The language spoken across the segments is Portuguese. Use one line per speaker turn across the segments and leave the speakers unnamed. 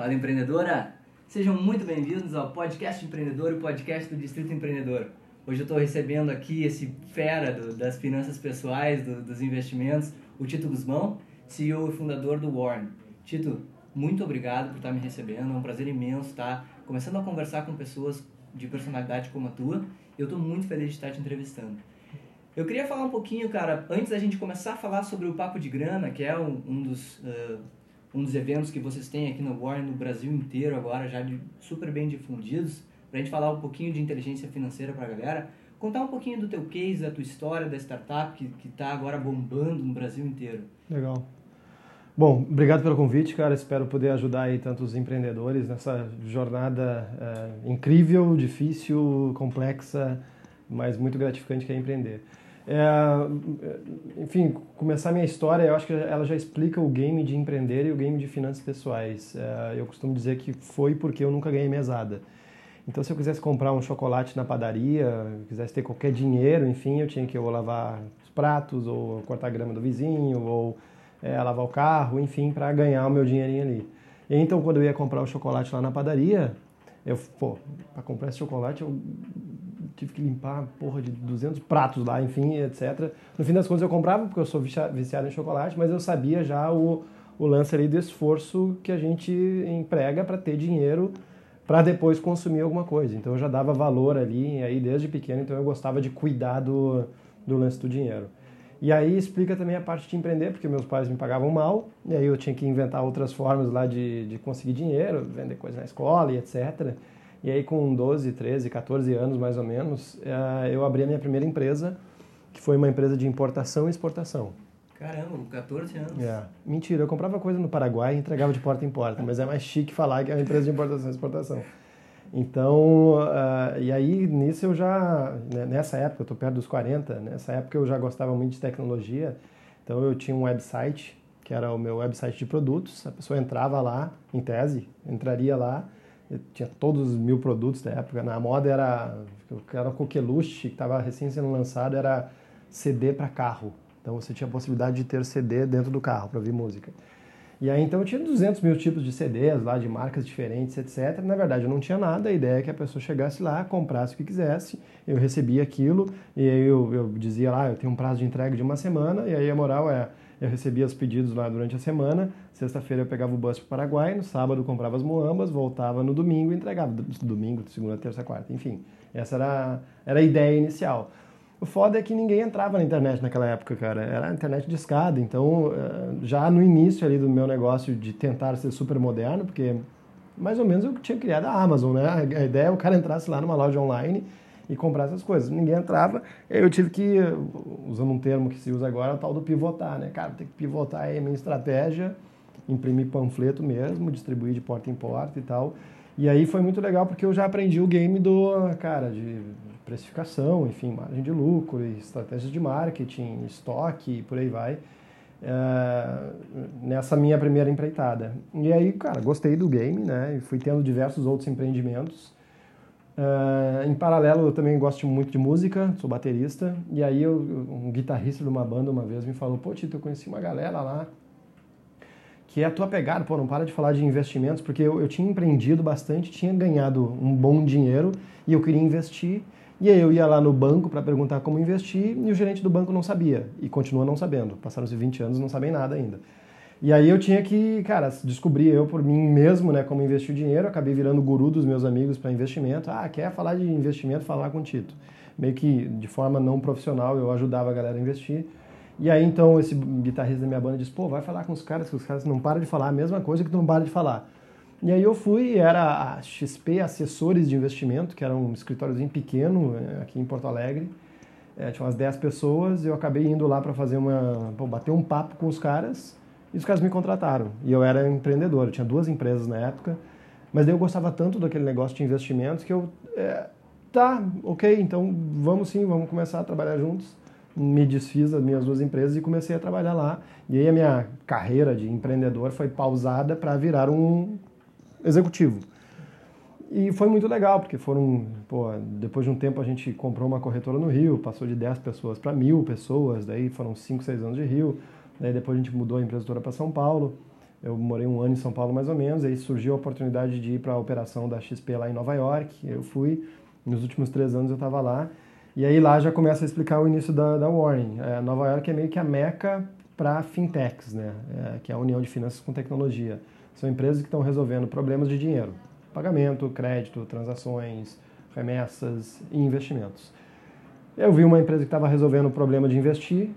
Fala empreendedora! Sejam muito bem-vindos ao Podcast Empreendedor, o podcast do Distrito Empreendedor. Hoje eu estou recebendo aqui esse fera do, das finanças pessoais, do, dos investimentos, o Tito Guzmão, CEO e fundador do Warren. Tito, muito obrigado por estar me recebendo, é um prazer imenso estar começando a conversar com pessoas de personalidade como a tua. Eu estou muito feliz de estar te entrevistando. Eu queria falar um pouquinho, cara, antes da gente começar a falar sobre o Papo de Grana, que é um, um dos, uh, um dos eventos que vocês têm aqui no Warren no Brasil inteiro agora, já de, super bem difundidos, para a gente falar um pouquinho de inteligência financeira para a galera, contar um pouquinho do teu case, da tua história, da startup que está agora bombando no Brasil inteiro.
Legal. Bom, obrigado pelo convite, cara. Espero poder ajudar aí tantos empreendedores nessa jornada é, incrível, difícil, complexa, mas muito gratificante que é empreender. É, enfim, começar minha história, eu acho que ela já explica o game de empreender e o game de finanças pessoais. É, eu costumo dizer que foi porque eu nunca ganhei mesada. Então, se eu quisesse comprar um chocolate na padaria, quisesse ter qualquer dinheiro, enfim, eu tinha que ou lavar os pratos, ou cortar a grama do vizinho, ou é, lavar o carro, enfim, para ganhar o meu dinheirinho ali. E então, quando eu ia comprar o chocolate lá na padaria, eu, pô, para comprar esse chocolate eu tive que limpar, porra, de 200 pratos lá, enfim, etc. No fim das contas eu comprava, porque eu sou viciado em chocolate, mas eu sabia já o, o lance ali do esforço que a gente emprega para ter dinheiro para depois consumir alguma coisa. Então eu já dava valor ali, aí desde pequeno, então eu gostava de cuidar do, do lance do dinheiro. E aí explica também a parte de empreender, porque meus pais me pagavam mal, e aí eu tinha que inventar outras formas lá de, de conseguir dinheiro, vender coisa na escola e etc. E aí com 12, 13, 14 anos mais ou menos, eh, eu abri a minha primeira empresa, que foi uma empresa de importação e exportação.
Caramba, 14 anos.
É. Mentira, eu comprava coisa no Paraguai e entregava de porta em porta, mas é mais chique falar que é uma empresa de importação e exportação. Então, uh, e aí nisso eu já, né, nessa época, eu estou perto dos 40, nessa época eu já gostava muito de tecnologia, então eu tinha um website, que era o meu website de produtos, a pessoa entrava lá, em tese, entraria lá, tinha todos os mil produtos da época, na moda era, era o coqueluche, que estava recém sendo lançado, era CD para carro, então você tinha a possibilidade de ter CD dentro do carro para ouvir música. E aí então eu tinha 200 mil tipos de CDs lá, de marcas diferentes, etc. Na verdade eu não tinha nada, a ideia é que a pessoa chegasse lá, comprasse o que quisesse, eu recebia aquilo, e aí eu, eu dizia lá, eu tenho um prazo de entrega de uma semana, e aí a moral é, eu recebia os pedidos lá durante a semana, sexta-feira eu pegava o bus para o Paraguai, no sábado comprava as moambas, voltava no domingo e entregava, domingo, segunda, terça, quarta, enfim. Essa era, era a ideia inicial. O foda é que ninguém entrava na internet naquela época, cara. Era a internet de escada. Então, eh, já no início ali do meu negócio de tentar ser super moderno, porque mais ou menos eu tinha criado a Amazon, né? A ideia é o cara entrasse lá numa loja online e comprar essas coisas. Ninguém entrava, eu tive que, usando um termo que se usa agora, o tal do pivotar, né? Cara, tem que pivotar aí a minha estratégia, imprimir panfleto mesmo, distribuir de porta em porta e tal. E aí foi muito legal porque eu já aprendi o game do, cara, de precificação, enfim, margem de lucro, estratégias de marketing, estoque e por aí vai. É, nessa minha primeira empreitada. E aí, cara, gostei do game, né? E fui tendo diversos outros empreendimentos. É, em paralelo, eu também gosto muito de música, sou baterista. E aí, eu, um guitarrista de uma banda uma vez me falou: Pô, Tito, eu conheci uma galera lá que é a tua pegada. Pô, não para de falar de investimentos, porque eu, eu tinha empreendido bastante, tinha ganhado um bom dinheiro e eu queria investir. E aí eu ia lá no banco para perguntar como investir e o gerente do banco não sabia e continua não sabendo. Passaram-se 20 anos não sabem nada ainda. E aí eu tinha que, cara, descobrir eu por mim mesmo, né, como investir o dinheiro. Acabei virando guru dos meus amigos para investimento. Ah, quer falar de investimento? Falar com o Tito. Meio que de forma não profissional eu ajudava a galera a investir. E aí então esse guitarrista da minha banda disse: pô, vai falar com os caras, que os caras não param de falar a mesma coisa que tu não para de falar. E aí eu fui, era a XP Assessores de Investimento, que era um escritóriozinho pequeno eh, aqui em Porto Alegre. É, tinha umas 10 pessoas, eu acabei indo lá para fazer uma. Pô, bater um papo com os caras, e os caras me contrataram. E eu era empreendedor, eu tinha duas empresas na época, mas daí eu gostava tanto daquele negócio de investimentos que eu. É, tá, ok, então vamos sim, vamos começar a trabalhar juntos. Me desfiz das minhas duas empresas e comecei a trabalhar lá. E aí a minha carreira de empreendedor foi pausada para virar um executivo. E foi muito legal, porque foram, pô, depois de um tempo a gente comprou uma corretora no Rio, passou de 10 pessoas para mil pessoas, daí foram 5, 6 anos de Rio, daí depois a gente mudou a empresa toda para São Paulo. Eu morei um ano em São Paulo mais ou menos, aí surgiu a oportunidade de ir para a operação da XP lá em Nova York. Eu fui, nos últimos três anos eu estava lá. E aí lá já começa a explicar o início da, da Warren. É, Nova York é meio que a meca para fintechs, né? É, que é a união de finanças com tecnologia. São empresas que estão resolvendo problemas de dinheiro, pagamento, crédito, transações, remessas e investimentos. Eu vi uma empresa que estava resolvendo o problema de investir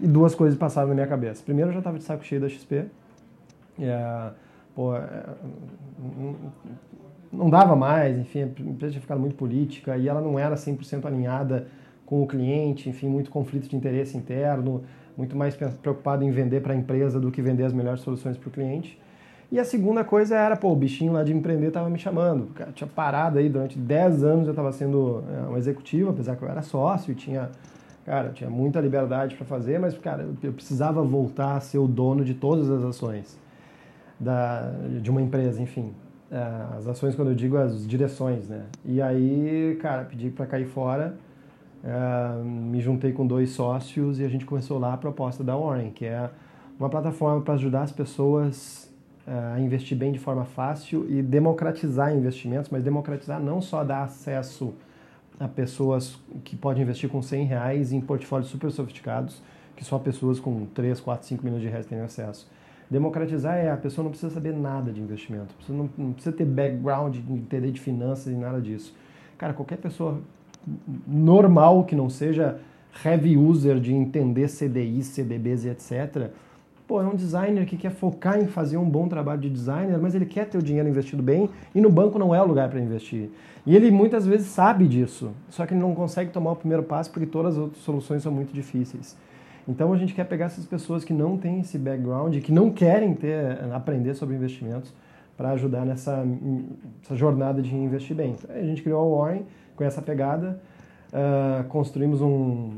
e duas coisas passaram na minha cabeça. Primeiro, eu já estava de saco cheio da XP. É, pô, é, não dava mais, enfim, a empresa tinha ficado muito política e ela não era 100% alinhada com o cliente, enfim, muito conflito de interesse interno, muito mais preocupado em vender para a empresa do que vender as melhores soluções para o cliente. E a segunda coisa era, pô, o bichinho lá de empreender estava me chamando. Cara, tinha parado aí durante 10 anos, eu estava sendo é, um executivo, apesar que eu era sócio e tinha, cara, tinha muita liberdade para fazer, mas, cara, eu precisava voltar a ser o dono de todas as ações da, de uma empresa, enfim. É, as ações, quando eu digo as direções, né? E aí, cara, pedi para cair fora, é, me juntei com dois sócios e a gente começou lá a proposta da Warren, que é uma plataforma para ajudar as pessoas é, a investir bem de forma fácil e democratizar investimentos, mas democratizar não só dar acesso a pessoas que podem investir com 100 reais em portfólios super sofisticados, que só pessoas com 3, 4, 5 milhões de reais têm acesso Democratizar é a pessoa não precisa saber nada de investimento, não, não precisa ter background, entender de finanças e nada disso. Cara, qualquer pessoa normal que não seja heavy user de entender CDIs, CDBs e etc. Pô, é um designer que quer focar em fazer um bom trabalho de designer, mas ele quer ter o dinheiro investido bem e no banco não é o lugar para investir. E ele muitas vezes sabe disso, só que ele não consegue tomar o primeiro passo porque todas as outras soluções são muito difíceis. Então a gente quer pegar essas pessoas que não têm esse background, que não querem ter, aprender sobre investimentos, para ajudar nessa jornada de investir bem. Então, a gente criou a Warren com essa pegada, uh, construímos um.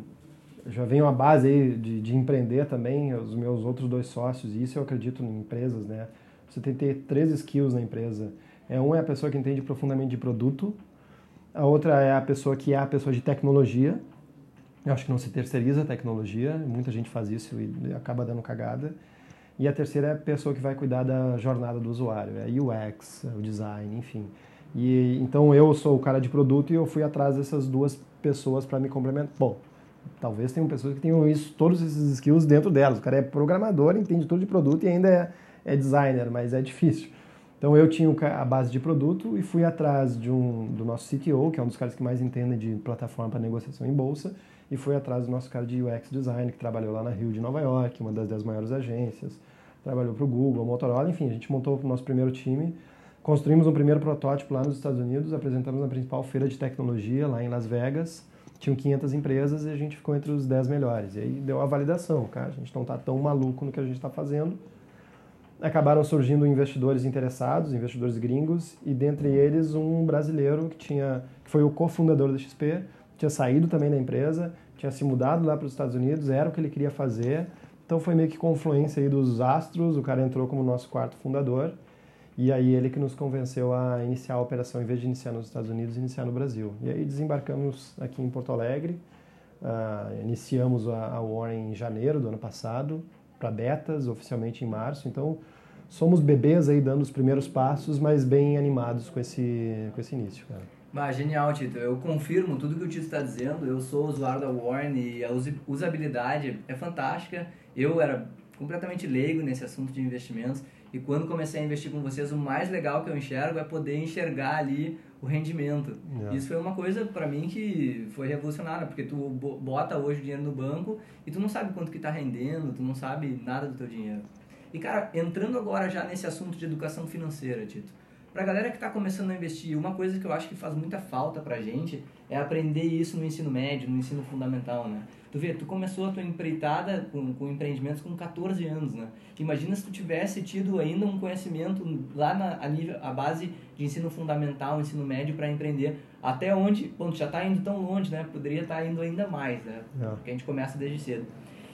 Já vem uma base aí de, de empreender também, os meus outros dois sócios, e isso eu acredito em empresas, né? Você tem que ter três skills na empresa. É, um é a pessoa que entende profundamente de produto, a outra é a pessoa que é a pessoa de tecnologia, eu acho que não se terceiriza a tecnologia, muita gente faz isso e acaba dando cagada. E a terceira é a pessoa que vai cuidar da jornada do usuário, é UX, o design, enfim. E então eu sou o cara de produto e eu fui atrás dessas duas pessoas para me complementar. Bom, talvez tenham pessoas que tenham isso, todos esses skills dentro delas. O cara é programador, entende tudo de produto e ainda é, é designer, mas é difícil. Então eu tinha a base de produto e fui atrás de um, do nosso CTO, que é um dos caras que mais entende de plataforma para negociação em bolsa, e foi atrás do nosso cara de UX Design, que trabalhou lá na Rio de Nova York, uma das 10 maiores agências, trabalhou para o Google, Motorola, enfim, a gente montou o nosso primeiro time, construímos um primeiro protótipo lá nos Estados Unidos, apresentamos na principal feira de tecnologia lá em Las Vegas, tinham 500 empresas e a gente ficou entre os 10 melhores. E aí deu a validação, cara, a gente não está tão maluco no que a gente está fazendo. Acabaram surgindo investidores interessados, investidores gringos, e dentre eles um brasileiro que tinha que foi o cofundador da XP, tinha saído também da empresa, tinha se mudado lá para os Estados Unidos, era o que ele queria fazer. Então foi meio que confluência aí dos astros, o cara entrou como nosso quarto fundador. E aí ele que nos convenceu a iniciar a operação, em vez de iniciar nos Estados Unidos, iniciar no Brasil. E aí desembarcamos aqui em Porto Alegre, uh, iniciamos a, a Warren em janeiro do ano passado, para betas, oficialmente em março. Então somos bebês aí dando os primeiros passos, mas bem animados com esse, com esse início, cara.
Ah, genial, Tito. Eu confirmo tudo que o Tito está dizendo. Eu sou usuário da Warren e a usabilidade é fantástica. Eu era completamente leigo nesse assunto de investimentos e quando comecei a investir com vocês, o mais legal que eu enxergo é poder enxergar ali o rendimento. Yeah. Isso foi uma coisa para mim que foi revolucionária, porque tu bota hoje o dinheiro no banco e tu não sabe quanto que está rendendo, tu não sabe nada do teu dinheiro. E cara, entrando agora já nesse assunto de educação financeira, Tito Pra galera que está começando a investir, uma coisa que eu acho que faz muita falta pra gente é aprender isso no ensino médio, no ensino fundamental, né? Tu vê, tu começou a tua empreitada com, com empreendimentos com 14 anos, né? Imagina se tu tivesse tido ainda um conhecimento lá na a, nível, a base de ensino fundamental, ensino médio para empreender. Até onde, bom, tu já está indo tão longe, né? Poderia estar tá indo ainda mais, né? É. Porque a gente começa desde cedo.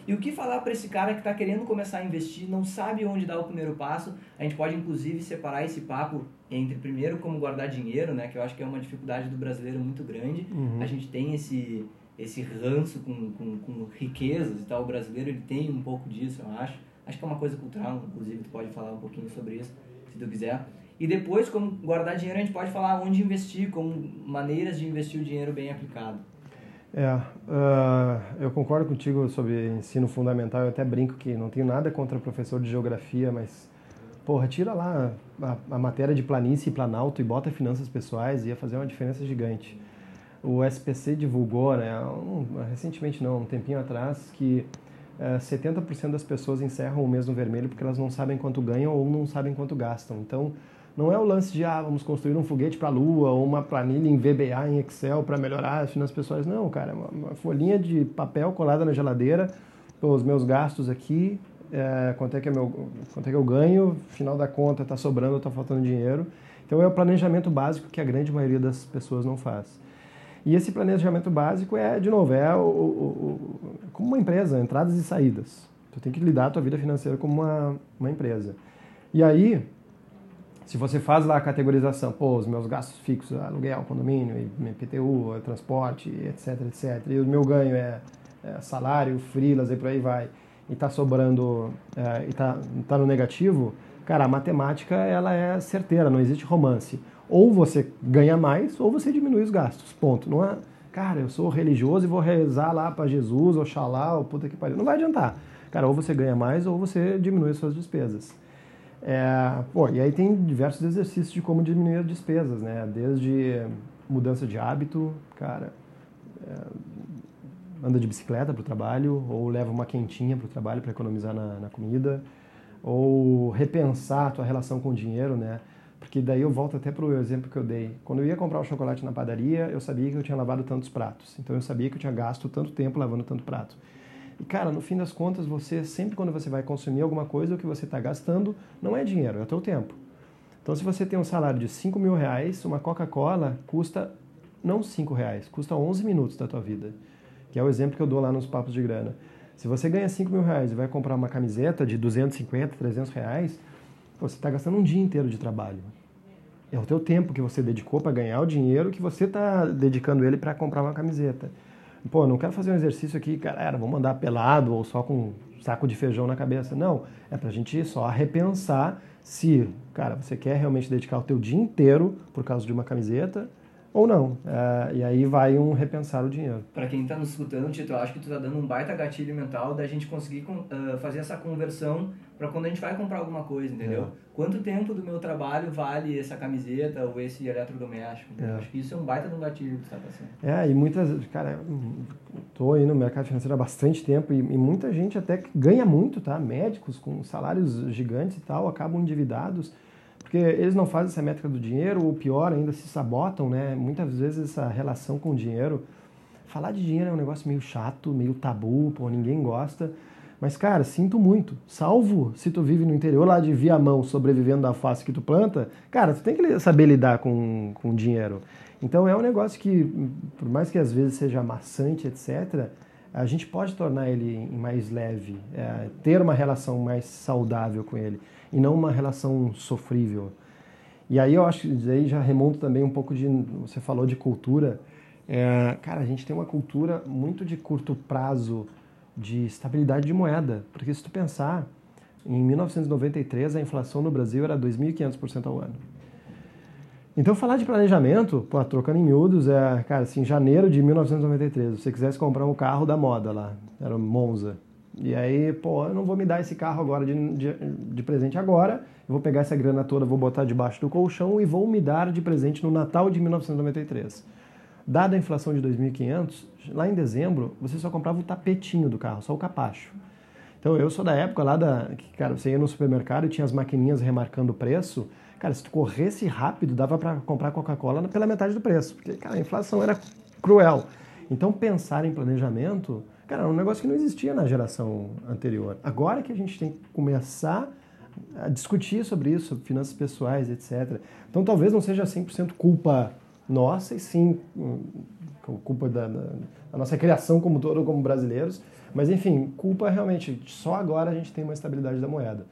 E o que falar para esse cara que está querendo começar a investir, não sabe onde dar o primeiro passo? A gente pode inclusive separar esse papo entre primeiro como guardar dinheiro, né, que eu acho que é uma dificuldade do brasileiro muito grande. Uhum. A gente tem esse esse ranço com, com, com riquezas e tal. O brasileiro ele tem um pouco disso, eu acho. Acho que é uma coisa cultural, inclusive, tu pode falar um pouquinho sobre isso, se tu quiser. E depois, como guardar dinheiro, a gente pode falar onde investir, como maneiras de investir o dinheiro bem aplicado.
É, uh, eu concordo contigo sobre ensino fundamental. Eu até brinco que não tenho nada contra professor de geografia, mas, porra, tira lá a, a matéria de planície e planalto e bota finanças pessoais, ia fazer uma diferença gigante. O SPC divulgou, né, um, recentemente não, um tempinho atrás, que uh, 70% das pessoas encerram o mês no vermelho porque elas não sabem quanto ganham ou não sabem quanto gastam. Então, não é o lance de, ah, vamos construir um foguete para a Lua ou uma planilha em VBA, em Excel para melhorar as finanças pessoais. Não, cara, é uma, uma folhinha de papel colada na geladeira, os meus gastos aqui, é, quanto, é que é meu, quanto é que eu ganho, final da conta está sobrando, está faltando dinheiro. Então é o planejamento básico que a grande maioria das pessoas não faz. E esse planejamento básico é, de novo, é o, o, o, como uma empresa, entradas e saídas. Tu tem que lidar a tua vida financeira como uma, uma empresa. E aí, se você faz lá a categorização, pô, os meus gastos fixos, aluguel, condomínio, IPTU, transporte, etc, etc, e o meu ganho é, é salário, frilas e por aí vai, e está sobrando, é, e está tá no negativo, cara, a matemática ela é certeira, não existe romance. Ou você ganha mais, ou você diminui os gastos, ponto. Não é, cara, eu sou religioso e vou rezar lá para Jesus, Oxalá, ou puta que pariu. Não vai adiantar. Cara, ou você ganha mais, ou você diminui as suas despesas. É, pô, e aí tem diversos exercícios de como diminuir as despesas, né? Desde mudança de hábito, cara, é, anda de bicicleta para o trabalho, ou leva uma quentinha para o trabalho para economizar na, na, comida, ou repensar a tua relação com o dinheiro, né? Porque daí eu volto até para o exemplo que eu dei. Quando eu ia comprar o chocolate na padaria, eu sabia que eu tinha lavado tantos pratos. Então eu sabia que eu tinha gasto tanto tempo lavando tanto prato. E, cara, no fim das contas, você sempre quando você vai consumir alguma coisa, o que você está gastando não é dinheiro, é o teu tempo. Então, se você tem um salário de 5 mil reais, uma Coca-Cola custa não 5 reais, custa 11 minutos da tua vida. Que é o exemplo que eu dou lá nos papos de grana. Se você ganha 5 mil reais e vai comprar uma camiseta de 250, 300 reais, você está gastando um dia inteiro de trabalho. É o teu tempo que você dedicou para ganhar o dinheiro que você está dedicando ele para comprar uma camiseta pô, não quero fazer um exercício aqui, galera, vamos andar pelado ou só com um saco de feijão na cabeça. Não, é pra gente só repensar se, cara, você quer realmente dedicar o teu dia inteiro por causa de uma camiseta ou não. É, e aí vai um repensar o dinheiro.
Para quem está nos escutando, Tito, eu acho que tu está dando um baita gatilho mental da gente conseguir uh, fazer essa conversão para quando a gente vai comprar alguma coisa, entendeu? É. Quanto tempo do meu trabalho vale essa camiseta ou esse eletrodoméstico? É. Acho que isso é um baita de um gatilho que tu está passando.
É, e muitas... Cara, estou aí no mercado financeiro há bastante tempo e, e muita gente até ganha muito, tá? Médicos com salários gigantes e tal, acabam endividados porque eles não fazem essa métrica do dinheiro, ou pior ainda, se sabotam, né? Muitas vezes essa relação com o dinheiro. Falar de dinheiro é um negócio meio chato, meio tabu, pô, ninguém gosta. Mas, cara, sinto muito. Salvo se tu vive no interior lá de Viamão, sobrevivendo da face que tu planta, cara, tu tem que saber lidar com, com dinheiro. Então é um negócio que, por mais que às vezes seja maçante, etc., a gente pode tornar ele mais leve, é, ter uma relação mais saudável com ele e não uma relação sofrível. E aí eu acho que já remonto também um pouco de. Você falou de cultura. É, cara, a gente tem uma cultura muito de curto prazo de estabilidade de moeda. Porque se tu pensar, em 1993 a inflação no Brasil era 2.500% ao ano. Então falar de planejamento, pô, trocando em miúdos, é, cara, assim, janeiro de 1993, se você quisesse comprar um carro da moda lá, era Monza, e aí, pô, eu não vou me dar esse carro agora de, de, de, presente agora, eu vou pegar essa grana toda, vou botar debaixo do colchão e vou me dar de presente no Natal de 1993. Dada a inflação de 2.500, lá em dezembro, você só comprava o tapetinho do carro, só o capacho. Então eu sou da época lá da que, cara, você ia no supermercado e tinha as maquininhas remarcando o preço. Cara, se tu corresse rápido, dava para comprar Coca-Cola pela metade do preço, porque cara, a inflação era cruel. Então pensar em planejamento Cara, é um negócio que não existia na geração anterior. Agora que a gente tem que começar a discutir sobre isso, sobre finanças pessoais, etc. Então talvez não seja 100% culpa nossa, e sim hum, culpa da, da, da, nossa criação como todo, como brasileiros. Mas enfim, culpa realmente, só agora a gente tem uma estabilidade da moeda.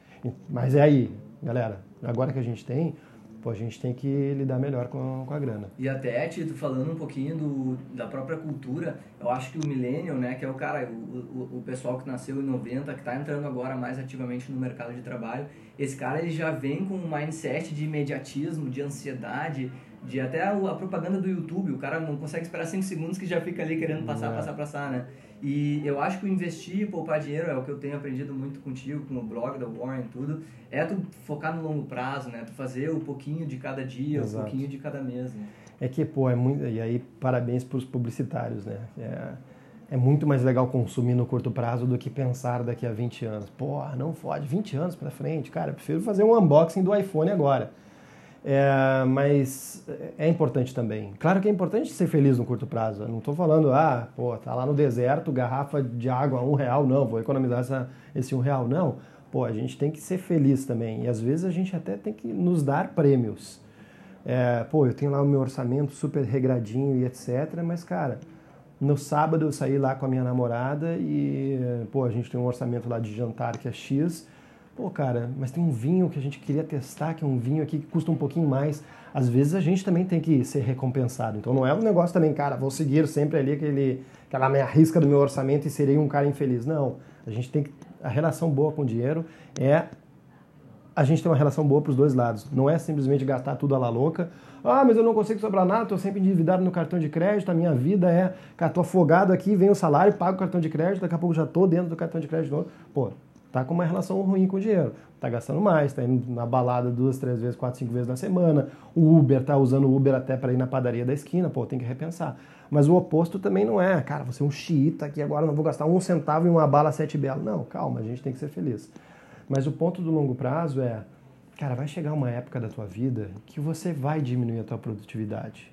Mas é aí, galera, agora que a gente tem, pô, a gente tem que lidar melhor com, com a grana.
E até, Tito, falando um pouquinho do, da própria cultura, eu acho que o millennial, né, que é o cara, o, o, o pessoal que nasceu em 90, que está entrando agora mais ativamente no mercado de trabalho, esse cara ele já vem com um mindset de imediatismo, de ansiedade, de até a, a propaganda do YouTube, o cara não consegue esperar 5 segundos que já fica ali querendo passar, é. passar, passar, né? E eu acho que o investir e poupar dinheiro é o que eu tenho aprendido muito contigo, com o blog da Warren tudo, é tu focar no longo prazo, né? Tu fazer um pouquinho de cada dia, Exato. um pouquinho de cada mês, né?
É que, pô, é muito... E aí, parabéns para os publicitários, né? É, é muito mais legal consumir no curto prazo do que pensar daqui a 20 anos. Pô, não fode, 20 anos para frente, cara, eu prefiro fazer um unboxing do iPhone agora. É, mas é importante também. Claro que é importante ser feliz no curto prazo. Eu não estou falando, ah, pô, tá lá no deserto, garrafa de água a um real, não, vou economizar essa, esse um real. Não, pô, a gente tem que ser feliz também. E às vezes a gente até tem que nos dar prêmios. É, pô, eu tenho lá o meu orçamento super regradinho e etc. Mas, cara, no sábado eu saí lá com a minha namorada e, pô, a gente tem um orçamento lá de jantar que é X Pô, cara, mas tem um vinho que a gente queria testar, que é um vinho aqui que custa um pouquinho mais. Às vezes a gente também tem que ser recompensado. Então não é um negócio também, cara, vou seguir sempre ali aquele, aquela minha risca do meu orçamento e serei um cara infeliz. Não. A gente tem que. A relação boa com o dinheiro é a gente ter uma relação boa para os dois lados. Não é simplesmente gastar tudo à la louca. Ah, mas eu não consigo sobrar nada, estou sempre endividado no cartão de crédito, a minha vida é, cara, afogado aqui, vem o salário, pago o cartão de crédito, daqui a pouco já estou dentro do cartão de crédito. Pô, tá com uma relação ruim com o dinheiro. Tá gastando mais, tá indo na balada duas, três vezes, quatro, cinco vezes na semana. O Uber tá usando o Uber até para ir na padaria da esquina, pô, tem que repensar. Mas o oposto também não é, cara, você é um xiita que agora não vou gastar um centavo em uma bala sete belo. Não, calma, a gente tem que ser feliz. Mas o ponto do longo prazo é, cara, vai chegar uma época da tua vida que você vai diminuir a tua produtividade.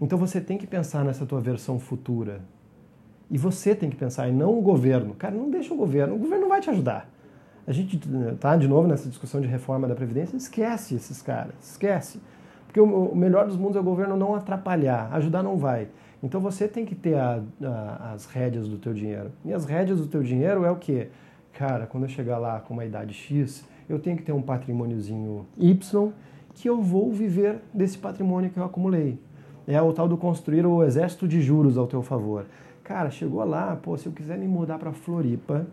Então você tem que pensar nessa tua versão futura, e você tem que pensar, e não o governo. Cara, não deixa o governo, o governo não vai te ajudar. A gente tá de novo nessa discussão de reforma da Previdência, esquece esses caras, esquece. Porque o, melhor dos mundos é o governo não atrapalhar, ajudar não vai. Então você tem que ter a, a, as rédeas do teu dinheiro. E as rédeas do teu dinheiro é o quê? Cara, quando eu chegar lá com uma idade X, eu tenho que ter um patrimôniozinho Y que eu vou viver desse patrimônio que eu acumulei. É o tal do construir o exército de juros ao teu favor. Cara, chegou lá, pô, se eu quiser me mudar para Floripa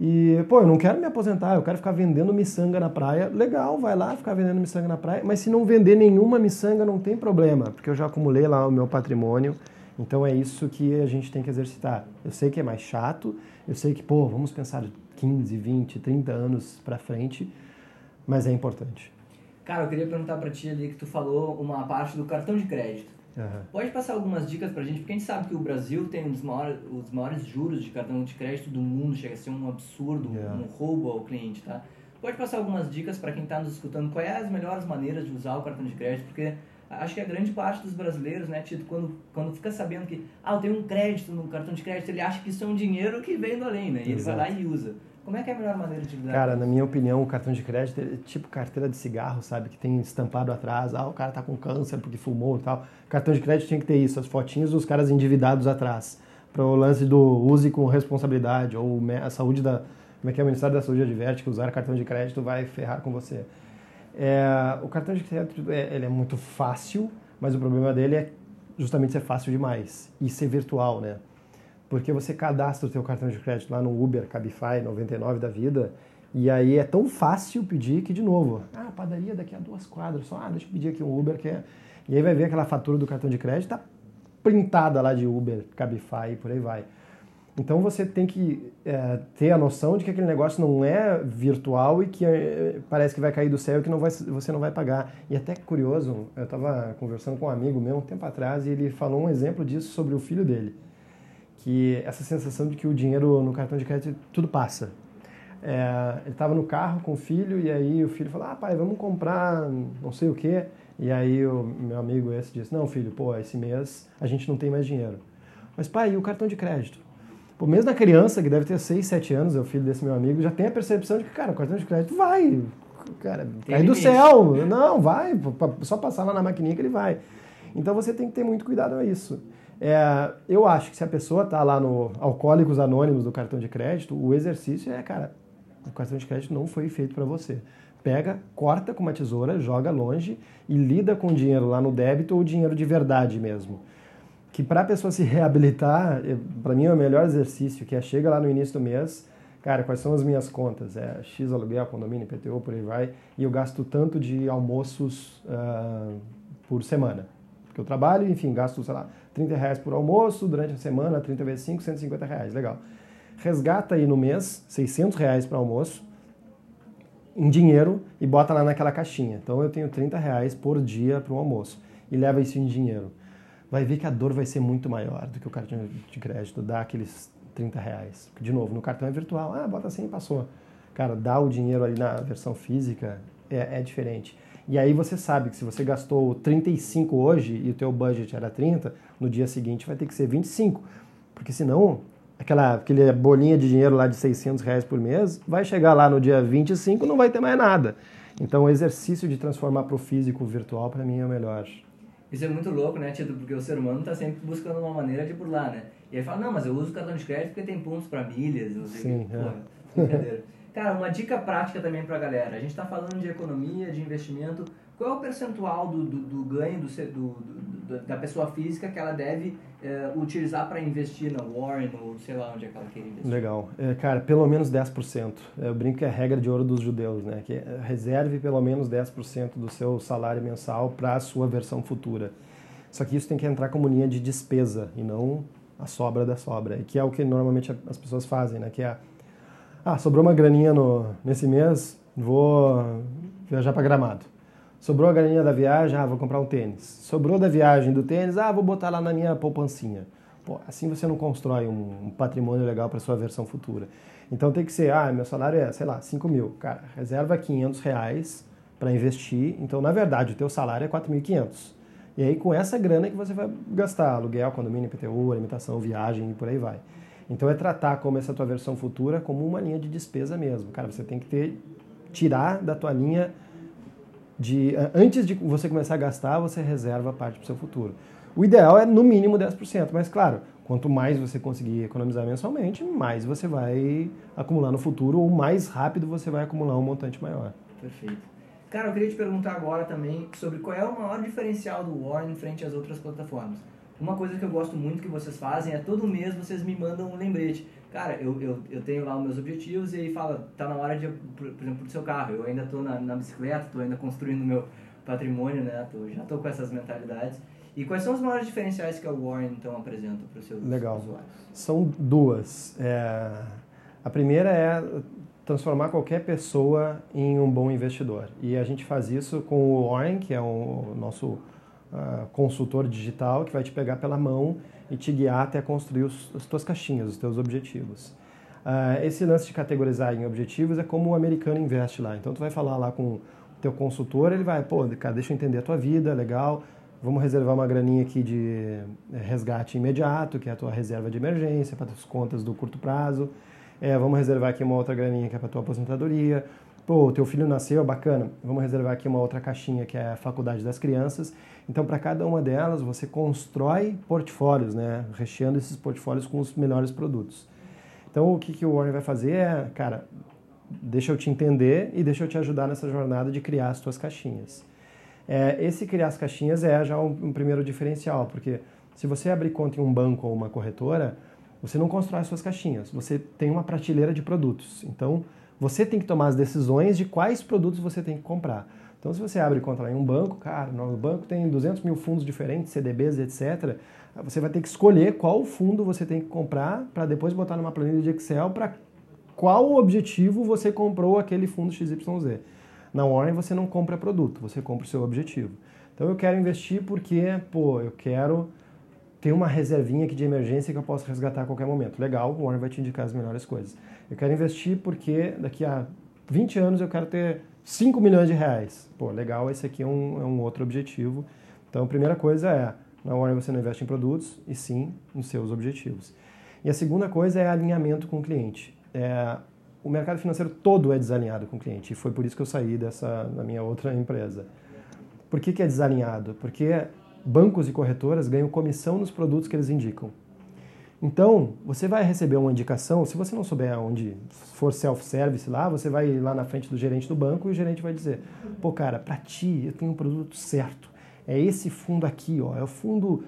e, pô, eu não quero me aposentar, eu quero ficar vendendo miçanga na praia, legal, vai lá ficar vendendo miçanga na praia, mas se não vender nenhuma miçanga não tem problema, porque eu já acumulei lá o meu patrimônio, então é isso que a gente tem que exercitar. Eu sei que é mais chato, eu sei que, pô, vamos pensar 15, 20, 30 anos para frente, mas é importante.
Cara, eu queria perguntar para ti ali que tu falou uma parte do cartão de crédito. Uhum. Pode passar algumas dicas pra gente, porque a gente sabe que o Brasil tem um dos maiores, os maiores juros de cartão de crédito do mundo, chega a ser um absurdo, yeah. um roubo ao cliente, tá? Pode passar algumas dicas para quem está nos escutando, quais é as melhores maneiras de usar o cartão de crédito, porque acho que a grande parte dos brasileiros, né, Tito, quando, quando fica sabendo que, ah, eu tenho um crédito no cartão de crédito, ele acha que isso é um dinheiro que vem do além, né? E ele vai lá e usa. Como é que é a melhor maneira de lidar?
Cara, na minha opinião, o cartão de crédito é tipo carteira de cigarro, sabe? Que tem estampado atrás, ah, o cara tá com câncer porque fumou e tal. Cartão de crédito tinha que ter isso, as fotinhas dos caras endividados atrás. Para o lance do use com responsabilidade, ou a saúde da. Como é que é? O Ministério da Saúde adverte que usar cartão de crédito vai ferrar com você. É, o cartão de crédito é, ele é muito fácil, mas o problema dele é justamente ser fácil demais e ser virtual, né? Porque você cadastra o teu cartão de crédito lá no Uber, Cabify, 99 da vida, e aí é tão fácil pedir que, de novo, ah, padaria daqui a duas quadras, só, ah, deixa eu pedir aqui um Uber, que é... E aí vai ver aquela fatura do cartão de crédito, tá printada lá de Uber, Cabify e por aí vai. Então você tem que é, ter a noção de que aquele negócio não é virtual e que é, parece que vai cair do céu e que não vai, você não vai pagar. E até curioso, eu estava conversando com um amigo meu um tempo atrás e ele falou um exemplo disso sobre o filho dele que essa sensação de que o dinheiro no cartão de crédito tudo passa. É, ele estava no carro com o filho e aí o filho falou: Ah, pai, vamos comprar não sei o quê. E aí o meu amigo esse disse: Não, filho, pô, esse mês a gente não tem mais dinheiro. Mas, pai, e o cartão de crédito? Pô, mesmo a criança, que deve ter 6, 7 anos, é o filho desse meu amigo, já tem a percepção de que, cara, o cartão de crédito vai, cara, cai do céu. Não, vai, só passar lá na maquininha que ele vai. Então você tem que ter muito cuidado a isso. É, eu acho que se a pessoa está lá no Alcoólicos Anônimos do cartão de crédito, o exercício é, cara, o cartão de crédito não foi feito para você. pega, corta com uma tesoura, joga longe e lida com o dinheiro lá no débito ou dinheiro de verdade mesmo. Que para a pessoa se reabilitar, para mim é o melhor exercício, que é chega lá no início do mês, cara, quais são as minhas contas? É X aluguel, condomínio, PTU, por aí vai, e eu gasto tanto de almoços uh, por semana. Porque eu trabalho, enfim, gasto, sei lá, 30 reais por almoço, durante a semana, 30 vezes 5, 150 reais, legal. Resgata aí no mês 600 reais para almoço, em dinheiro e bota lá naquela caixinha. Então eu tenho 30 reais por dia para o almoço e leva isso em dinheiro. Vai ver que a dor vai ser muito maior do que o cartão de crédito dá aqueles 30 reais. De novo, no cartão é virtual, ah, bota 100 e passou. Cara, dá o dinheiro ali na versão física é, é diferente. E aí você sabe que se você gastou 35 hoje e o teu budget era 30, no dia seguinte vai ter que ser 25. Porque senão aquela aquele bolinha de dinheiro lá de 600 reais por mês, vai chegar lá no dia 25 não vai ter mais nada. Então o exercício de transformar para o físico virtual para mim é o melhor.
Isso é muito louco, né, Tito? Porque o ser humano está sempre buscando uma maneira de burlar, né? E aí fala, não, mas eu uso o cartão de crédito porque tem pontos para milhas, não sei Sim, que. É. Porra, brincadeira. Cara, uma dica prática também para a galera. A gente está falando de economia, de investimento. Qual é o percentual do, do, do ganho do, do, da pessoa física que ela deve é, utilizar para investir na Warren ou sei lá onde é que ela quer investir?
Legal. É, cara, pelo menos 10%. Eu brinco que é a regra de ouro dos judeus, né? Que é, reserve pelo menos 10% do seu salário mensal para a sua versão futura. Só que isso tem que entrar como linha de despesa e não a sobra da sobra, que é o que normalmente as pessoas fazem, né? Que é, ah, sobrou uma graninha no, nesse mês, vou viajar para Gramado. Sobrou a graninha da viagem, ah, vou comprar um tênis. Sobrou da viagem do tênis, ah, vou botar lá na minha poupancinha. Pô, assim você não constrói um, um patrimônio legal para sua versão futura. Então tem que ser, ah, meu salário é, sei lá, 5 mil. Cara, reserva 500 reais para investir. Então, na verdade, o teu salário é 4.500. E aí, com essa grana que você vai gastar aluguel, condomínio, IPTU, alimentação, viagem e por aí vai. Então, é tratar como essa tua versão futura como uma linha de despesa mesmo. Cara, você tem que ter, tirar da tua linha de... Antes de você começar a gastar, você reserva parte para o seu futuro. O ideal é, no mínimo, 10%. Mas, claro, quanto mais você conseguir economizar mensalmente, mais você vai acumular no futuro ou mais rápido você vai acumular um montante maior.
Perfeito. Cara, eu queria te perguntar agora também sobre qual é o maior diferencial do Warren frente às outras plataformas. Uma coisa que eu gosto muito que vocês fazem é todo mês vocês me mandam um lembrete. Cara, eu, eu, eu tenho lá os meus objetivos e aí fala, tá na hora de, por, exemplo, do seu carro. Eu ainda tô na, na bicicleta, tô ainda construindo o meu patrimônio, né? Tô, já tô com essas mentalidades. E quais são os maiores diferenciais que o Warren então apresenta para os seus
Legal.
usuários?
São duas. É... A primeira é transformar qualquer pessoa em um bom investidor. E a gente faz isso com o Warren, que é o nosso uh, consultor digital, que vai te pegar pela mão e te guiar até construir os, as tuas caixinhas, os teus objetivos. Uh, esse lance de categorizar em objetivos é como o americano investe lá. Então, tu vai falar lá com o teu consultor, ele vai, pô, cara, deixa eu entender a tua vida, legal, vamos reservar uma graninha aqui de eh, resgate imediato, que é a tua reserva de emergência, para as contas do curto prazo é, vamos reservar aqui uma outra graninha que é para tua aposentadoria. Pô, teu filho nasceu, bacana. Vamos reservar aqui uma outra caixinha que é a faculdade das crianças. Então, para cada uma delas, você constrói portfólios, né? Recheando esses portfólios com os melhores produtos. Então, o que, que o Warren vai fazer é, cara, deixa eu te entender e deixa eu te ajudar nessa jornada de criar as tuas caixinhas. É, esse criar as caixinhas é já um, um primeiro diferencial, porque se você abrir conta em um banco ou uma corretora, você não constrói suas caixinhas, você tem uma prateleira de produtos. Então, você tem que tomar as decisões de quais produtos você tem que comprar. Então, se você abre conta lá em um banco, cara, no banco tem 200 mil fundos diferentes, CDBs, etc. Você vai ter que escolher qual fundo você tem que comprar para depois botar numa planilha de Excel para qual objetivo você comprou aquele fundo XYZ. Na Warren você não compra produto, você compra o seu objetivo. Então eu quero investir porque, pô, eu quero tem uma reservinha aqui de emergência que eu posso resgatar a qualquer momento. Legal, o Warren vai te indicar as melhores coisas. Eu quero investir porque daqui a 20 anos eu quero ter 5 milhões de reais. Pô, legal, esse aqui é um, é um outro objetivo. Então, a primeira coisa é, na Warren você não investe em produtos, e sim nos seus objetivos. E a segunda coisa é alinhamento com o cliente. É, o mercado financeiro todo é desalinhado com o cliente, e foi por isso que eu saí dessa, da minha outra empresa. Por que, que é desalinhado? Porque bancos e corretoras ganham comissão nos produtos que eles indicam. Então, você vai receber uma indicação, se você não souber onde for self-service lá, você vai lá na frente do gerente do banco e o gerente vai dizer: "Pô, cara, para ti eu tenho um produto certo. É esse fundo aqui, ó, é o fundo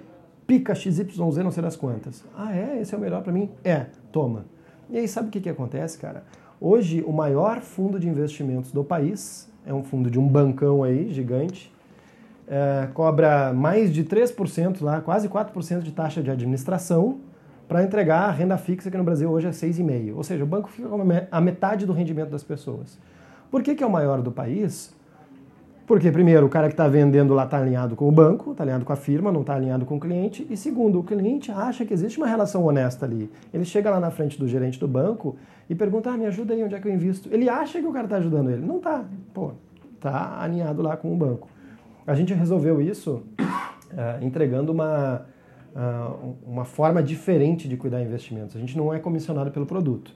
Pica XYZ, não sei das quantas. Ah, é? Esse é o melhor para mim? É, toma. E aí sabe o que que acontece, cara? Hoje, o maior fundo de investimentos do país é um fundo de um bancão aí, gigante, é, cobra mais de 3% lá, quase 4% de taxa de administração para entregar a renda fixa que no Brasil hoje é 6,5%. Ou seja, o banco fica com a metade do rendimento das pessoas. Por que, que é o maior do país? Porque, primeiro, o cara que está vendendo lá está alinhado com o banco, está alinhado com a firma, não está alinhado com o cliente. E segundo, o cliente acha que existe uma relação honesta ali. Ele chega lá na frente do gerente do banco e pergunta: ah, me ajuda aí, onde é que eu invisto? Ele acha que o cara está ajudando ele. Não está. Pô, está alinhado lá com o banco. A gente resolveu isso uh, entregando uma, uh, uma forma diferente de cuidar investimentos. A gente não é comissionado pelo produto.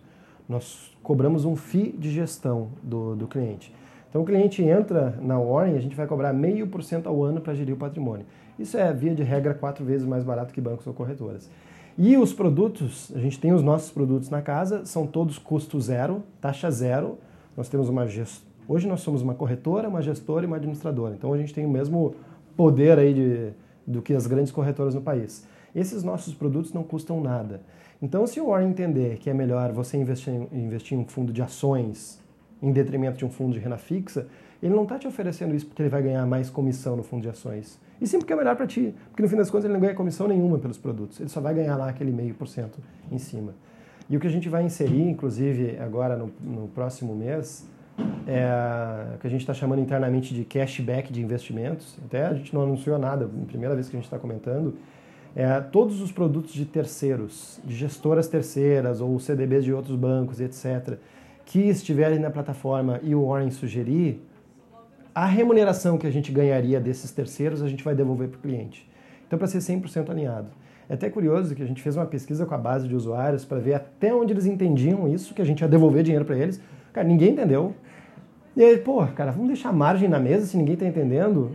Nós cobramos um FII de gestão do, do cliente. Então o cliente entra na Warren, a gente vai cobrar meio por cento ao ano para gerir o patrimônio. Isso é, via de regra, quatro vezes mais barato que bancos ou corretoras. E os produtos, a gente tem os nossos produtos na casa, são todos custo zero, taxa zero. Nós temos uma gestão Hoje nós somos uma corretora, uma gestora e uma administradora. Então a gente tem o mesmo poder aí de, do que as grandes corretoras no país. Esses nossos produtos não custam nada. Então, se o Warren entender que é melhor você investir, investir em um fundo de ações em detrimento de um fundo de renda fixa, ele não está te oferecendo isso porque ele vai ganhar mais comissão no fundo de ações. E sim porque é melhor para ti. Porque no fim das contas ele não ganha comissão nenhuma pelos produtos. Ele só vai ganhar lá aquele meio por cento em cima. E o que a gente vai inserir, inclusive agora no, no próximo mês, é, que a gente está chamando internamente de cashback de investimentos, até a gente não anunciou nada, primeira vez que a gente está comentando, é, todos os produtos de terceiros, de gestoras terceiras ou CDBs de outros bancos, etc., que estiverem na plataforma e o Warren sugerir, a remuneração que a gente ganharia desses terceiros a gente vai devolver para o cliente. Então, para ser 100% alinhado. É até curioso que a gente fez uma pesquisa com a base de usuários para ver até onde eles entendiam isso, que a gente ia devolver dinheiro para eles. Cara, ninguém entendeu. E aí, pô, cara, vamos deixar margem na mesa se ninguém está entendendo?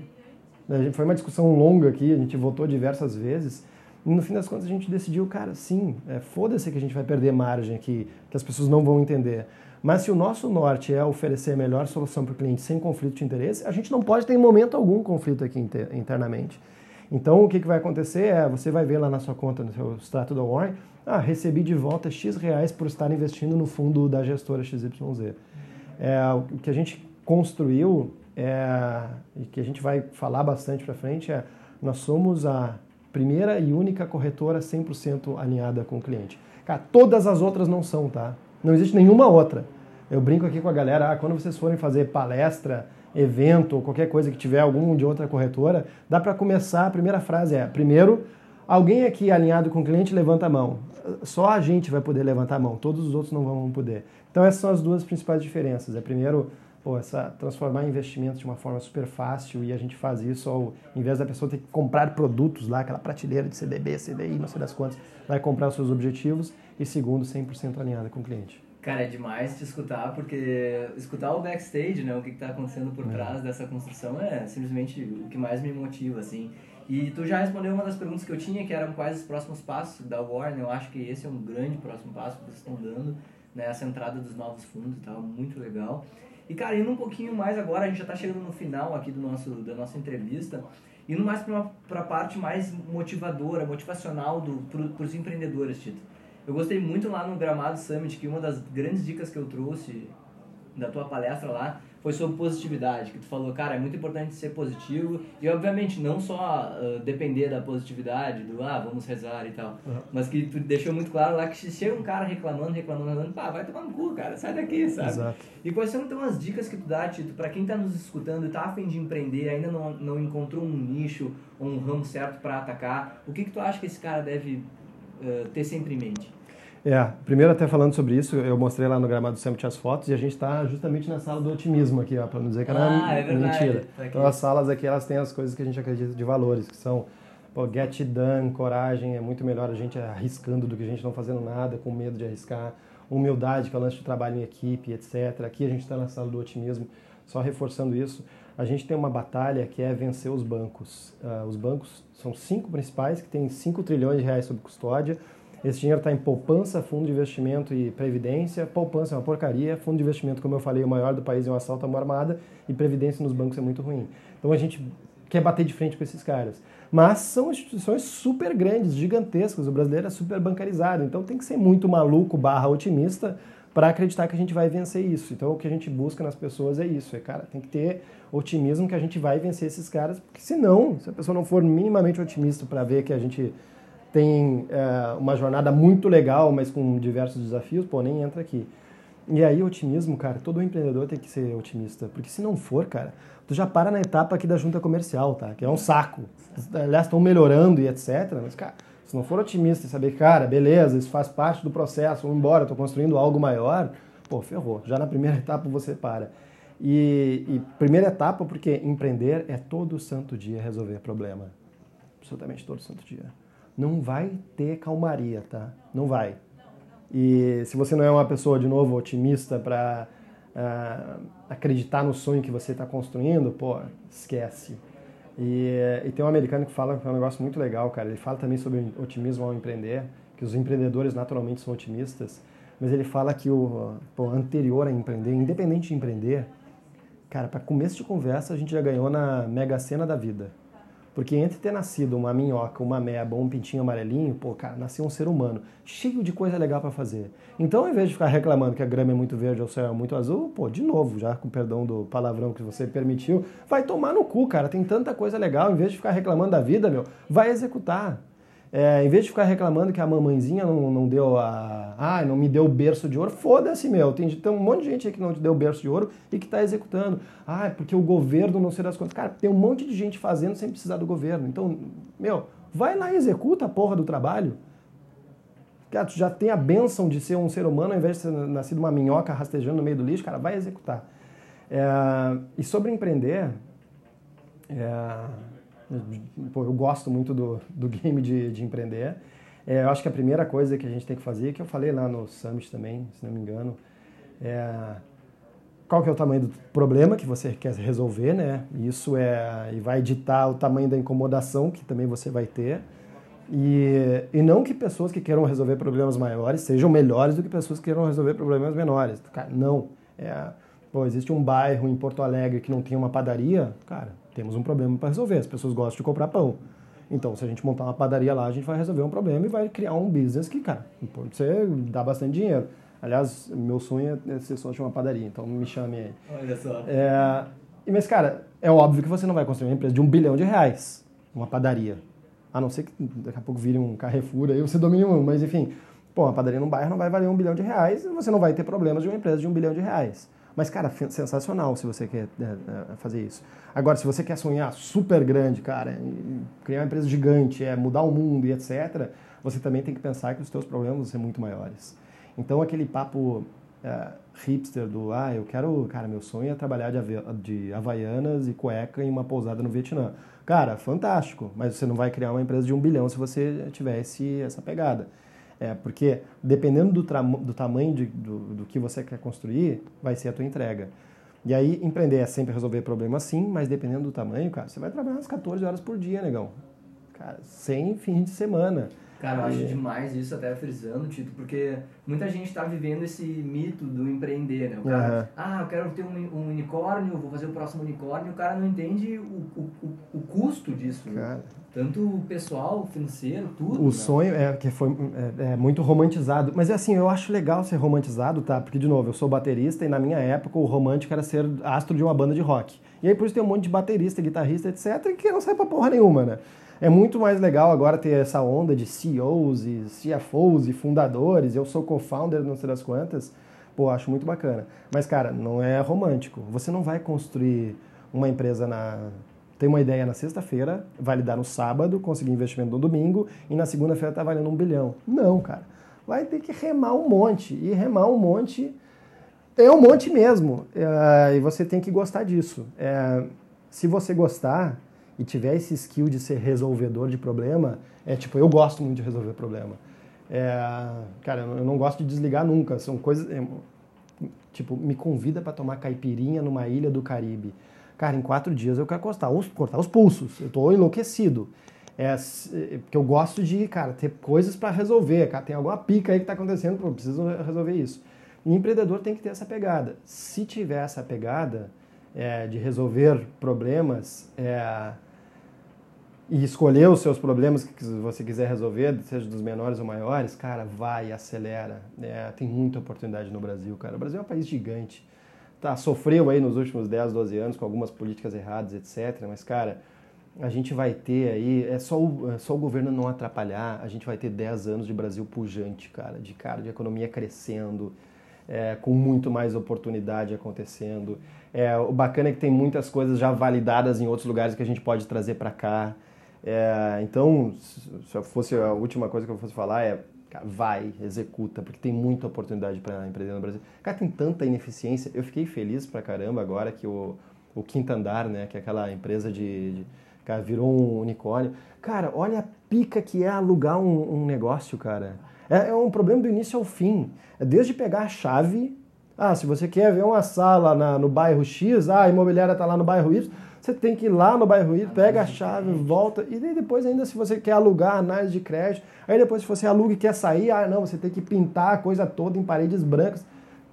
Foi uma discussão longa aqui, a gente votou diversas vezes. E no fim das contas a gente decidiu, cara, sim, é, foda-se que a gente vai perder margem aqui, que as pessoas não vão entender. Mas se o nosso norte é oferecer a melhor solução para o cliente sem conflito de interesse, a gente não pode ter em momento algum conflito aqui internamente. Então o que, que vai acontecer é, você vai ver lá na sua conta, no seu extrato da Warren, ah, recebi de volta X reais por estar investindo no fundo da gestora XYZ. É, o que a gente construiu é, e que a gente vai falar bastante para frente é nós somos a primeira e única corretora 100% alinhada com o cliente. Cara, todas as outras não são, tá? Não existe nenhuma outra. Eu brinco aqui com a galera, ah, quando vocês forem fazer palestra, evento ou qualquer coisa que tiver algum de outra corretora, dá para começar, a primeira frase é, primeiro, alguém aqui alinhado com o cliente levanta a mão. Só a gente vai poder levantar a mão, todos os outros não vão poder. Então essas são as duas principais diferenças. É primeiro, pô, essa, transformar investimentos de uma forma super fácil e a gente faz isso ao invés da pessoa ter que comprar produtos lá, aquela prateleira de CDB, CDI, não sei das quantas, vai comprar os seus objetivos. E segundo, 100% alinhada com o cliente.
Cara, é demais te escutar, porque escutar o backstage, né, o que está acontecendo por é. trás dessa construção é simplesmente o que mais me motiva, assim. E tu já respondeu uma das perguntas que eu tinha, que eram quais os próximos passos da Warner. Eu acho que esse é um grande próximo passo que vocês estão dando né, essa entrada dos novos fundos e tal, muito legal. E cara, indo um pouquinho mais agora, a gente já está chegando no final aqui do nosso, da nossa entrevista, indo mais para a parte mais motivadora, motivacional para os empreendedores, Tito. Eu gostei muito lá no Gramado Summit, que uma das grandes dicas que eu trouxe da tua palestra lá foi sobre positividade, que tu falou, cara, é muito importante ser positivo e obviamente não só uh, depender da positividade, do ah, vamos rezar e tal, uhum. mas que tu deixou muito claro lá que se chega um cara reclamando, reclamando, reclamando, pá, vai tomar no cu, cara, sai daqui, sabe? Exato. E quais são então as dicas que tu dá, Tito, para quem tá nos escutando e tá afim de empreender, ainda não, não encontrou um nicho ou um ramo certo para atacar, o que que tu acha que esse cara deve uh, ter sempre em mente?
É, primeiro até falando sobre isso, eu mostrei lá no Gramado Summit as fotos e a gente está justamente na sala do otimismo aqui, ó, para não dizer que
ah, é mentira.
Tá então as salas aqui, elas têm as coisas que a gente acredita de valores, que são pô, get done, coragem, é muito melhor a gente arriscando do que a gente não fazendo nada, com medo de arriscar, humildade, que é o lance de trabalho em equipe, etc. Aqui a gente está na sala do otimismo, só reforçando isso. A gente tem uma batalha que é vencer os bancos. Uh, os bancos são cinco principais, que têm 5 trilhões de reais sob custódia, Esse dinheiro está em poupança, fundo de investimento e previdência. Poupança é uma porcaria, fundo de investimento, como eu falei, o maior do país é um assalto à mão armada e previdência nos bancos é muito ruim. Então a gente quer bater de frente com esses caras. Mas são instituições super grandes, gigantescas. O brasileiro é super bancarizado, então tem que ser muito maluco barra otimista para acreditar que a gente vai vencer isso. Então o que a gente busca nas pessoas é isso, é cara, tem que ter otimismo que a gente vai vencer esses caras, porque senão, se a pessoa não for minimamente otimista para ver que a gente tem é, uma jornada muito legal, mas com diversos desafios, pô, nem entra aqui. E aí, otimismo, cara, todo empreendedor tem que ser otimista, porque se não for, cara, tu já para na etapa aqui da junta comercial, tá? Que é um saco. Aliás, estão melhorando e etc. Mas, cara, se não for otimista e saber, cara, beleza, isso faz parte do processo, vamos embora, estou construindo algo maior, pô, ferrou. Já na primeira etapa você para. E, e, primeira etapa, porque empreender é todo santo dia resolver problema. Absolutamente todo santo dia. Não vai ter calmaria, tá? Não vai. E se você não é uma pessoa, de novo, otimista para uh, ah, acreditar no sonho que você está construindo, pô, esquece. E, e, tem um americano que fala que é um negócio muito legal, cara. Ele fala também sobre otimismo ao empreender, que os empreendedores naturalmente são otimistas, mas ele fala que o pô, anterior a empreender, independente de empreender, cara, para começo de conversa a gente já ganhou na mega cena da vida. Porque entre ter nascido uma minhoca, uma meba, um pintinho amarelinho, pô, cara, nasceu um ser humano, cheio de coisa legal para fazer. Então, ao invés de ficar reclamando que a grama é muito verde ou o céu é muito azul, pô, de novo, já com perdão do palavrão que você permitiu, vai tomar no cu, cara, tem tanta coisa legal. Em vez de ficar reclamando da vida, meu, vai executar. É, em vez de ficar reclamando que a mamãezinha não, não deu a. Ah, não me deu o berço de ouro, foda-se, meu. Tem, tem um monte de gente aí que não te deu o berço de ouro e que está executando. Ah, porque o governo não sei das contas. Cara, tem um monte de gente fazendo sem precisar do governo. Então, meu, vai lá e executa a porra do trabalho. Cara, tu já tem a benção de ser um ser humano ao invés de ser nascido uma minhoca rastejando no meio do lixo, cara, vai executar. É, e sobre empreender. É, Pô, eu gosto muito do, do game de, de empreender. É, eu acho que a primeira coisa que a gente tem que fazer, que eu falei lá no Summit também, se não me engano, é qual que é o tamanho do problema que você quer resolver, né? Isso é e vai ditar o tamanho da incomodação que também você vai ter. E, e não que pessoas que queiram resolver problemas maiores sejam melhores do que pessoas que queiram resolver problemas menores. Cara, não. É, pô, existe um bairro em Porto Alegre que não tem uma padaria, cara, temos um problema para resolver. As pessoas gostam de comprar pão. Então, se a gente montar uma padaria lá, a gente vai resolver um problema e vai criar um business que, cara, pode ser, dá bastante dinheiro. Aliás, meu sonho é ser sócio de uma padaria, então me chame aí.
Olha só.
É, mas, cara, é óbvio que você não vai construir uma empresa de um bilhão de reais, uma padaria. A não ser que daqui a pouco vire um Carrefour aí você domine um, mas enfim, pô, uma padaria num bairro não vai valer um bilhão de reais e você não vai ter problemas de uma empresa de um bilhão de reais. Mas, cara, sensacional se você quer é, é, fazer isso. Agora, se você quer sonhar super grande, cara, criar uma empresa gigante, é mudar o mundo e etc., você também tem que pensar que os seus problemas vão ser muito maiores. Então, aquele papo é, hipster do, ah, eu quero, cara, meu sonho é trabalhar de, de havaianas e cueca em uma pousada no Vietnã. Cara, fantástico, mas você não vai criar uma empresa de um bilhão se você tivesse essa pegada. É, porque dependendo do, do tamanho de, do, do que você quer construir, vai ser a tua entrega. E aí, empreender é sempre resolver problemas sim, mas dependendo do tamanho, cara, você vai trabalhar umas 14 horas por dia, negão. Cara, sem fim de semana.
Cara, eu acho demais isso, até frisando, Tito, porque muita gente está vivendo esse mito do empreender, né? O cara, uhum. ah, eu quero ter um, um, unicórnio, vou fazer o próximo unicórnio, o cara não entende o, o, o, custo disso. Né? Cara. Né? Tanto pessoal, financeiro, tudo.
O né? sonho é que foi é, é, muito romantizado. Mas é assim, eu acho legal ser romantizado, tá? Porque, de novo, eu sou baterista e na minha época o romântico era ser astro de uma banda de rock. E aí por isso tem um monte de baterista, guitarrista, etc., que não sai pra porra nenhuma, né? É muito mais legal agora ter essa onda de CEOs e CFOs e fundadores. Eu sou co-founder, não sei das quantas. Pô, acho muito bacana. Mas, cara, não é romântico. Você não vai construir uma empresa na. Tem uma ideia na sexta-feira, validar no sábado, conseguir investimento no domingo e na segunda-feira tá valendo um bilhão. Não, cara. Vai ter que remar um monte. E remar um monte é um monte mesmo. É, e você tem que gostar disso. É, se você gostar, e tiver esse skill de ser resolvedor de problema, é tipo, eu gosto muito de resolver problema. É, cara, eu não gosto de desligar nunca. São coisas. É, tipo, me convida para tomar caipirinha numa ilha do Caribe. Cara, em quatro dias eu quero cortar os, cortar os pulsos. Eu tô enlouquecido. É, porque eu gosto de, cara, ter coisas para resolver. Cara, tem alguma pica aí que está acontecendo, pô, preciso resolver isso. E empreendedor tem que ter essa pegada. Se tiver essa pegada é, de resolver problemas é, e escolher os seus problemas que você quiser resolver, seja dos menores ou maiores, cara, vai, acelera. É, tem muita oportunidade no Brasil, cara. O Brasil é um país gigante. Tá, sofreu aí nos últimos 10, 12 anos com algumas políticas erradas, etc. Mas, cara, a gente vai ter aí, é só o, é só o governo não atrapalhar, a gente vai ter 10 anos de Brasil pujante, cara, de cara, de economia crescendo, é, com muito mais oportunidade acontecendo. É, o bacana é que tem muitas coisas já validadas em outros lugares que a gente pode trazer para cá. É, então, se fosse a última coisa que eu fosse falar é vai, executa, porque tem muita oportunidade para empreender no Brasil. Cara, tem tanta ineficiência. Eu fiquei feliz pra caramba agora que o, o Quinto Andar, né, que é aquela empresa de, de cara, virou um unicórnio. Cara, olha a pica que é alugar um, um negócio, cara. É, é, um problema do início ao fim. É desde pegar a chave. Ah, se você quer ver uma sala na, no bairro X, ah, a imobiliária está lá no bairro Y, você tem que ir lá no bairro Y, pega a chave, volta, e depois ainda se você quer alugar análise de crédito, aí depois se você aluga e quer sair, ah não, você tem que pintar a coisa toda em paredes brancas.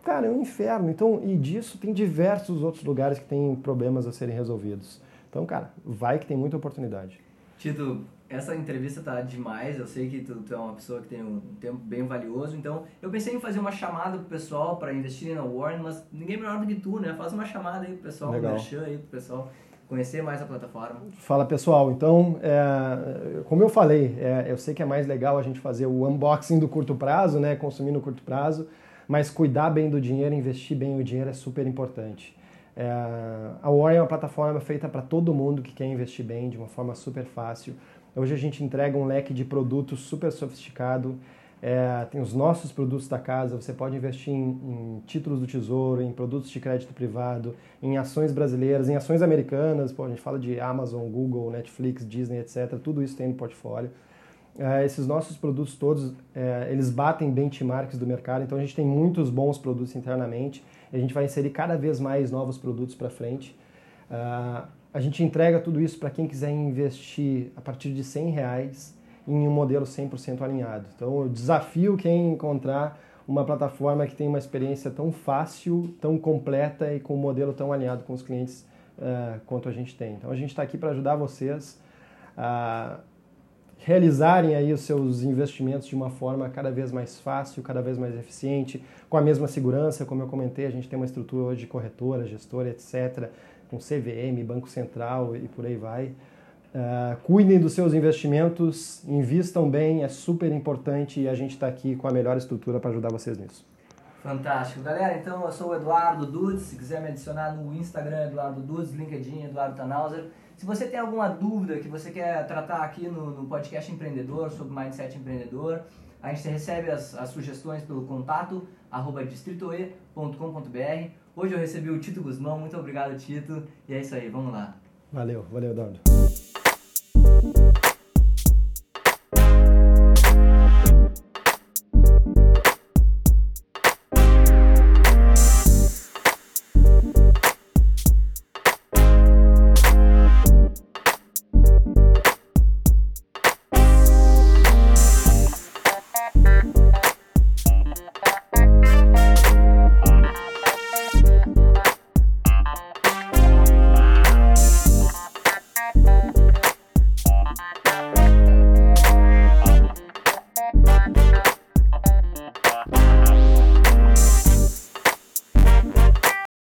Cara, é um inferno. Então, e disso tem diversos outros lugares que têm problemas a serem resolvidos. Então, cara, vai que tem muita oportunidade.
Tito, essa entrevista tá demais. Eu sei que tu, tu, é uma pessoa que tem um tempo bem valioso. Então, eu pensei em fazer uma chamada pro pessoal para investir na Warren, mas ninguém melhor do que tu, né? Faz uma chamada aí pro pessoal, Legal. um aí pro pessoal conhecer mais a plataforma.
Fala pessoal, então, é, como eu falei, é, eu sei que é mais legal a gente fazer o unboxing do curto prazo, né? Consumir no curto prazo, mas cuidar bem do dinheiro, investir bem o dinheiro é super importante. É, a Warren é uma plataforma feita para todo mundo que quer investir bem de uma forma super fácil. Hoje a gente entrega um leque de produtos super sofisticado. É, tem os nossos produtos da casa, você pode investir em, em, títulos do tesouro, em produtos de crédito privado, em ações brasileiras, em ações americanas, pô, a gente fala de Amazon, Google, Netflix, Disney, etc. Tudo isso tem no portfólio. É, esses nossos produtos todos, é, eles batem benchmarks do mercado, então a gente tem muitos bons produtos internamente a gente vai inserir cada vez mais novos produtos para frente. Uh, a gente entrega tudo isso para quem quiser investir a partir de 100 reais em um modelo 100% alinhado. Então, eu desafio quem encontrar uma plataforma que tem uma experiência tão fácil, tão completa e com um modelo tão alinhado com os clientes uh, quanto a gente tem. Então, a gente está aqui para ajudar vocês a realizarem aí os seus investimentos de uma forma cada vez mais fácil, cada vez mais eficiente, com a mesma segurança, como eu comentei, a gente tem uma estrutura hoje de corretora, gestora, etc., com CVM, Banco Central e por aí vai. Uh, cuidem dos seus investimentos, invistam bem, é super importante e a gente está aqui com a melhor estrutura para ajudar vocês nisso.
Fantástico. Galera, então eu sou o Eduardo Dudes, se quiser me adicionar no Instagram, Eduardo Dudes, LinkedIn, Eduardo Tanauser. Se você tem alguma dúvida que você quer tratar aqui no, no podcast empreendedor, sobre mindset empreendedor, a gente recebe as, as sugestões pelo contato arroba distritoe.com.br. Hoje eu recebi o Tito Guzmão, muito obrigado Tito, e é isso aí, vamos lá.
Valeu, valeu Eduardo. thank you